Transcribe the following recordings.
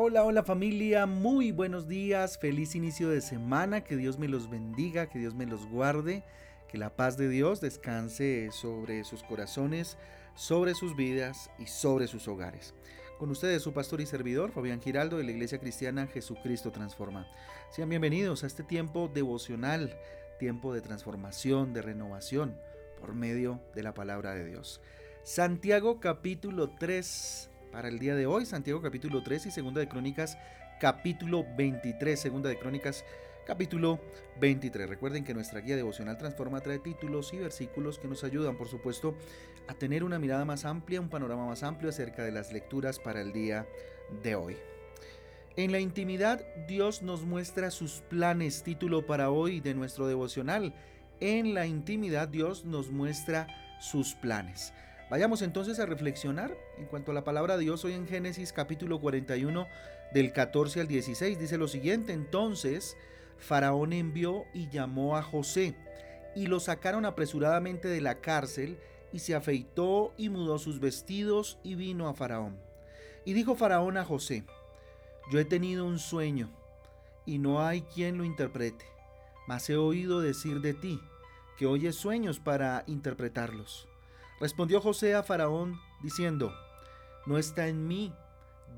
Hola, hola familia, muy buenos días, feliz inicio de semana, que Dios me los bendiga, que Dios me los guarde, que la paz de Dios descanse sobre sus corazones, sobre sus vidas y sobre sus hogares. Con ustedes su pastor y servidor, Fabián Giraldo, de la Iglesia Cristiana Jesucristo Transforma. Sean bienvenidos a este tiempo devocional, tiempo de transformación, de renovación, por medio de la palabra de Dios. Santiago capítulo 3 para el día de hoy, Santiago capítulo 3 y Segunda de Crónicas capítulo 23, Segunda de Crónicas capítulo 23. Recuerden que nuestra guía devocional Transforma trae títulos y versículos que nos ayudan, por supuesto, a tener una mirada más amplia, un panorama más amplio acerca de las lecturas para el día de hoy. En la intimidad, Dios nos muestra sus planes, título para hoy de nuestro devocional. En la intimidad, Dios nos muestra sus planes. Vayamos entonces a reflexionar en cuanto a la palabra de Dios hoy en Génesis capítulo 41 del 14 al 16. Dice lo siguiente, entonces Faraón envió y llamó a José y lo sacaron apresuradamente de la cárcel y se afeitó y mudó sus vestidos y vino a Faraón. Y dijo Faraón a José, yo he tenido un sueño y no hay quien lo interprete, mas he oído decir de ti que oyes sueños para interpretarlos. Respondió José a Faraón diciendo, no está en mí,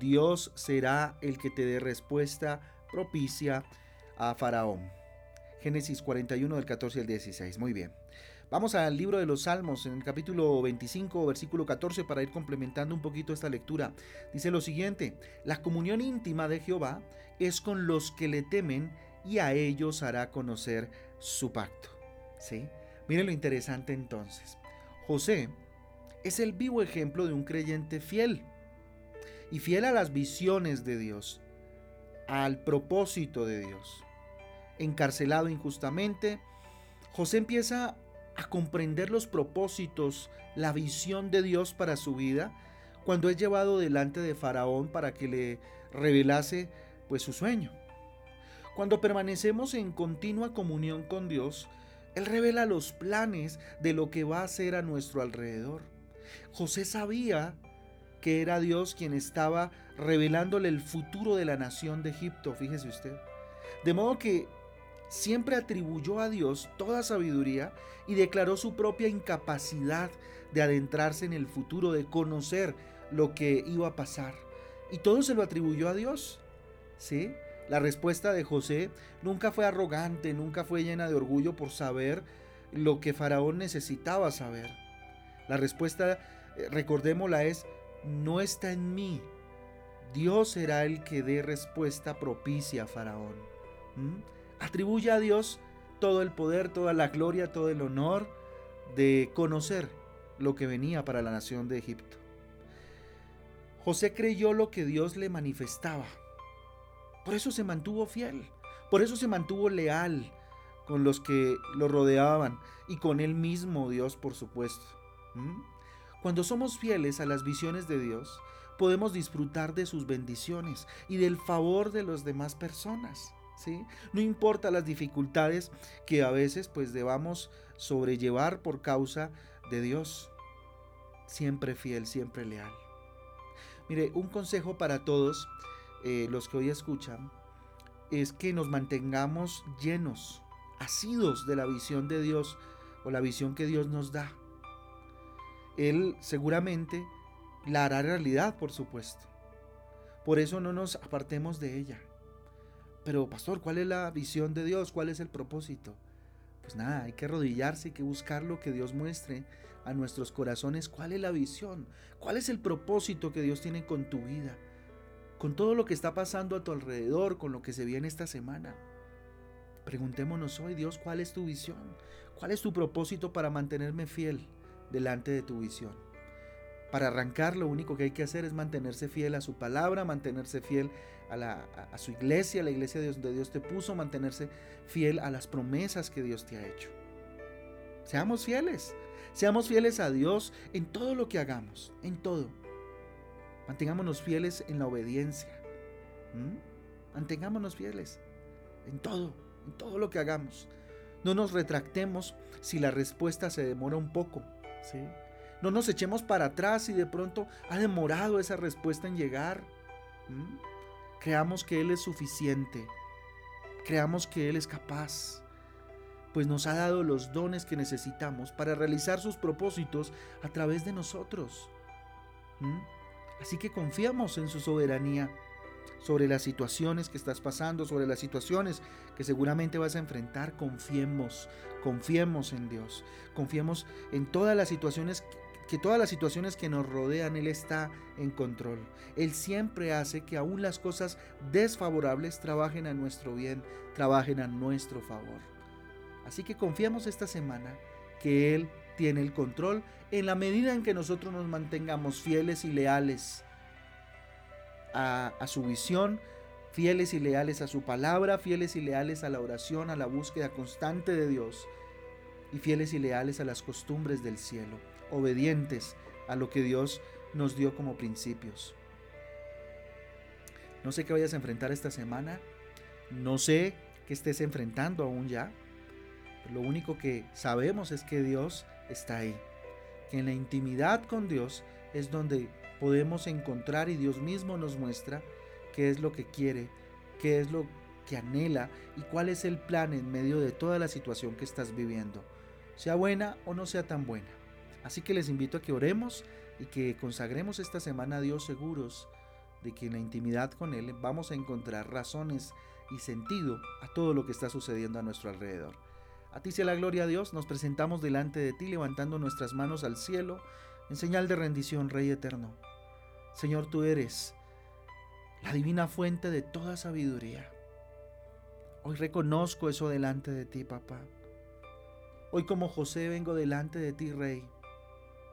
Dios será el que te dé respuesta propicia a Faraón. Génesis 41 del 14 al 16. Muy bien. Vamos al libro de los Salmos, en el capítulo 25, versículo 14, para ir complementando un poquito esta lectura. Dice lo siguiente, la comunión íntima de Jehová es con los que le temen y a ellos hará conocer su pacto. ¿Sí? Miren lo interesante entonces. José es el vivo ejemplo de un creyente fiel y fiel a las visiones de Dios, al propósito de Dios. Encarcelado injustamente, José empieza a comprender los propósitos, la visión de Dios para su vida, cuando es llevado delante de Faraón para que le revelase pues su sueño. Cuando permanecemos en continua comunión con Dios, él revela los planes de lo que va a hacer a nuestro alrededor. José sabía que era Dios quien estaba revelándole el futuro de la nación de Egipto, fíjese usted. De modo que siempre atribuyó a Dios toda sabiduría y declaró su propia incapacidad de adentrarse en el futuro, de conocer lo que iba a pasar. Y todo se lo atribuyó a Dios. ¿Sí? La respuesta de José nunca fue arrogante, nunca fue llena de orgullo por saber lo que Faraón necesitaba saber. La respuesta, eh, recordémosla, es, no está en mí. Dios será el que dé respuesta propicia a Faraón. ¿Mm? Atribuye a Dios todo el poder, toda la gloria, todo el honor de conocer lo que venía para la nación de Egipto. José creyó lo que Dios le manifestaba por eso se mantuvo fiel, por eso se mantuvo leal con los que lo rodeaban y con él mismo, Dios, por supuesto. Cuando somos fieles a las visiones de Dios, podemos disfrutar de sus bendiciones y del favor de las demás personas. ¿sí? No importa las dificultades que a veces pues debamos sobrellevar por causa de Dios. Siempre fiel, siempre leal. Mire, un consejo para todos eh, los que hoy escuchan, es que nos mantengamos llenos, asidos de la visión de Dios o la visión que Dios nos da. Él seguramente la hará realidad, por supuesto. Por eso no nos apartemos de ella. Pero, pastor, ¿cuál es la visión de Dios? ¿Cuál es el propósito? Pues nada, hay que arrodillarse, hay que buscar lo que Dios muestre a nuestros corazones. ¿Cuál es la visión? ¿Cuál es el propósito que Dios tiene con tu vida? Con todo lo que está pasando a tu alrededor, con lo que se viene esta semana. Preguntémonos hoy, Dios, ¿cuál es tu visión? ¿Cuál es tu propósito para mantenerme fiel delante de tu visión? Para arrancar lo único que hay que hacer es mantenerse fiel a su palabra, mantenerse fiel a, la, su iglesia, a la iglesia de donde Dios te puso, mantenerse fiel a las promesas que Dios te ha hecho. Seamos fieles, seamos fieles a Dios en todo lo que hagamos, en todo. Mantengámonos fieles en la obediencia. Mantengámonos fieles en todo, en todo lo que hagamos. No nos retractemos si la respuesta se demora un poco. ¿sí? No nos echemos para atrás si de pronto ha demorado esa respuesta en llegar. Creamos que Él es suficiente. Creamos que Él es capaz. Pues nos ha dado los dones que necesitamos para realizar sus propósitos a través de nosotros. Así que confiamos en su soberanía sobre las situaciones que estás pasando, sobre las situaciones que seguramente vas a enfrentar. Confiemos, confiemos en Dios. Confiemos en todas las situaciones que todas las situaciones que nos rodean, Él está en control. Él siempre hace que aún las cosas desfavorables trabajen a nuestro bien, trabajen a nuestro favor. Así que confiamos esta semana que Él tiene el control en la medida en que nosotros nos mantengamos fieles y leales a, su visión, fieles y leales a su palabra, fieles y leales a la oración, a la búsqueda constante de Dios y fieles y leales a las costumbres del cielo, obedientes a lo que Dios nos dio como principios. No sé qué vayas a enfrentar esta semana, no sé qué estés enfrentando aún ya, lo único que sabemos es que Dios está ahí, que en la intimidad con Dios es donde podemos encontrar y Dios mismo nos muestra qué es lo que quiere, qué es lo que anhela y cuál es el plan en medio de toda la situación que estás viviendo sea buena o no sea tan buena. Así que les invito a que oremos y que consagremos esta semana a Dios seguros de que en la intimidad con Él vamos a encontrar razones y sentido a todo lo que está sucediendo a nuestro alrededor. A ti sea la gloria a Dios, nos presentamos delante de ti levantando nuestras manos al cielo en señal de rendición, Rey eterno. Señor, tú eres la divina fuente de toda sabiduría. Hoy reconozco eso delante de ti, papá. Hoy como José vengo delante de ti, Rey,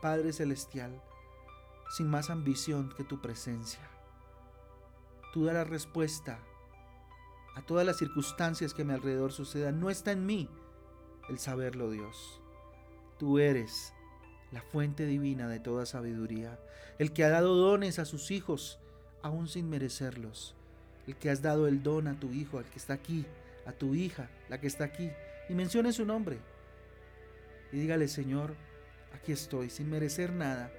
Padre Celestial, sin más ambición que tu presencia. Tú darás respuesta a todas las circunstancias que a mi alrededor sucedan. No está en mí el saberlo, Dios. Tú eres la fuente divina de toda sabiduría, el que ha dado dones a sus hijos aún sin merecerlos, el que has dado el don a tu hijo, al que está aquí, a tu hija, la que está aquí, y mencione su nombre y dígale, Señor, aquí estoy, sin merecer nada,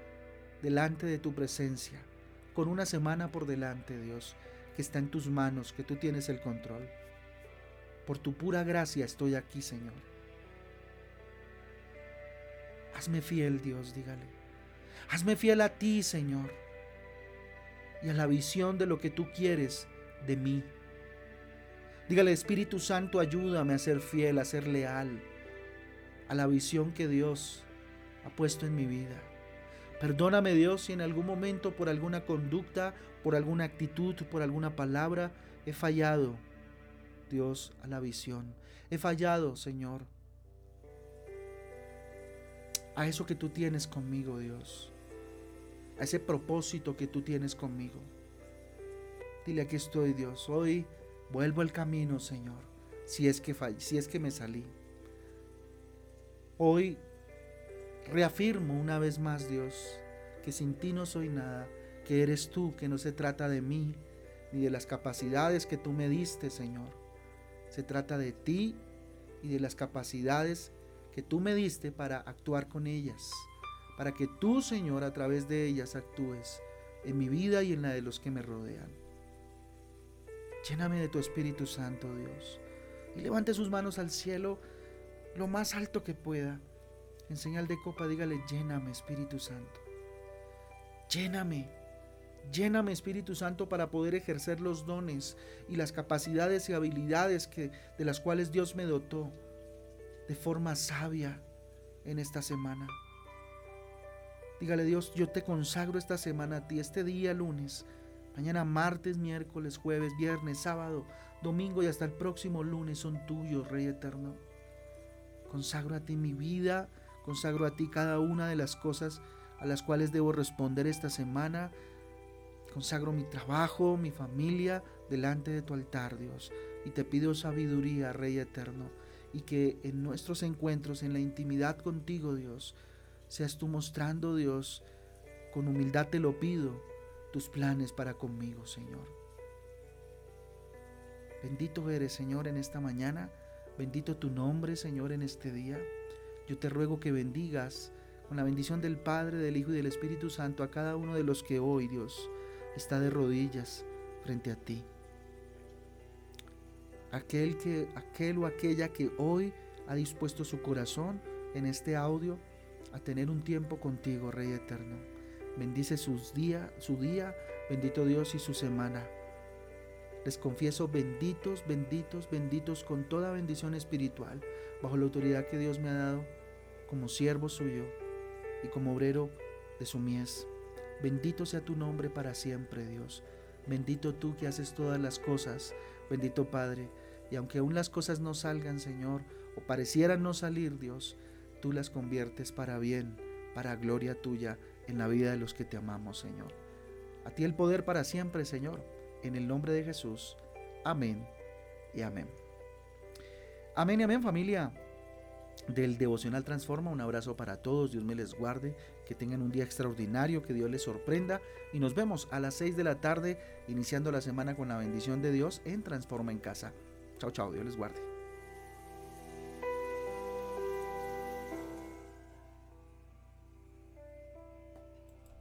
delante de tu presencia, con una semana por delante, Dios, que está en tus manos, que tú tienes el control. Por tu pura gracia estoy aquí, Señor. Hazme fiel, Dios, dígale. Hazme fiel a ti, Señor, y a la visión de lo que tú quieres de mí. Dígale, Espíritu Santo, ayúdame a ser fiel, a ser leal a la visión que Dios ha puesto en mi vida. Perdóname Dios si en algún momento por alguna conducta, por alguna actitud, por alguna palabra he fallado, Dios, a la visión. He fallado, Señor, a eso que tú tienes conmigo, Dios. A ese propósito que tú tienes conmigo. Dile, aquí estoy, Dios. Hoy vuelvo al camino, Señor. Si es que, si es que me salí. Hoy reafirmo una vez más, Dios, que sin ti no soy nada, que eres tú, que no se trata de mí, ni de las capacidades que tú me diste, Señor. Se trata de ti y de las capacidades que tú me diste para actuar con ellas, para que tú, Señor, a través de ellas actúes en mi vida y en la de los que me rodean. Lléname de tu Espíritu Santo, Dios, y levante sus manos al cielo lo más alto que pueda. En señal de copa, dígale, lléname Espíritu Santo. Lléname. Lléname Espíritu Santo para poder ejercer los dones y las capacidades y habilidades que, de las cuales Dios me dotó de forma sabia en esta semana. Dígale Dios, yo te consagro esta semana a ti, este día lunes, mañana martes, miércoles, jueves, viernes, sábado, domingo y hasta el próximo lunes son tuyos, Rey Eterno. Consagro a ti mi vida, consagro a ti cada una de las cosas a las cuales debo responder esta semana. Consagro mi trabajo, mi familia delante de tu altar, Dios. Y te pido sabiduría, Rey eterno, y que en nuestros encuentros, en la intimidad contigo, Dios, seas tú mostrando, Dios, con humildad te lo pido, tus planes para conmigo, Señor. Bendito eres, Señor, en esta mañana. Bendito tu nombre, Señor, en este día. Yo te ruego que bendigas con la bendición del Padre, del Hijo y del Espíritu Santo a cada uno de los que hoy, Dios, está de rodillas frente a ti. Aquel, que, o aquella que hoy ha dispuesto su corazón en este audio a tener un tiempo contigo, Rey Eterno. Bendice sus día, su día, bendito Dios y su semana. Les confieso benditos, benditos, benditos con toda bendición espiritual, bajo la autoridad que Dios me ha dado como siervo suyo y como obrero de su mies. Bendito sea tu nombre para siempre, Dios. Bendito tú que haces todas las cosas. Bendito Padre. Y aunque aún las cosas no salgan, Señor, o parecieran no salir, Dios, tú las conviertes para bien, para gloria tuya en la vida de los que te amamos, Señor. A ti el poder para siempre, Señor en el nombre de Jesús. Amén y amén. Amén y amén familia del Devocional Transforma. Un abrazo para todos, Dios me les guarde, que tengan un día extraordinario, que Dios les sorprenda y nos vemos a las 6 de la tarde iniciando la semana con la bendición de Dios en Transforma en Casa. Chao, chao, Dios les guarde.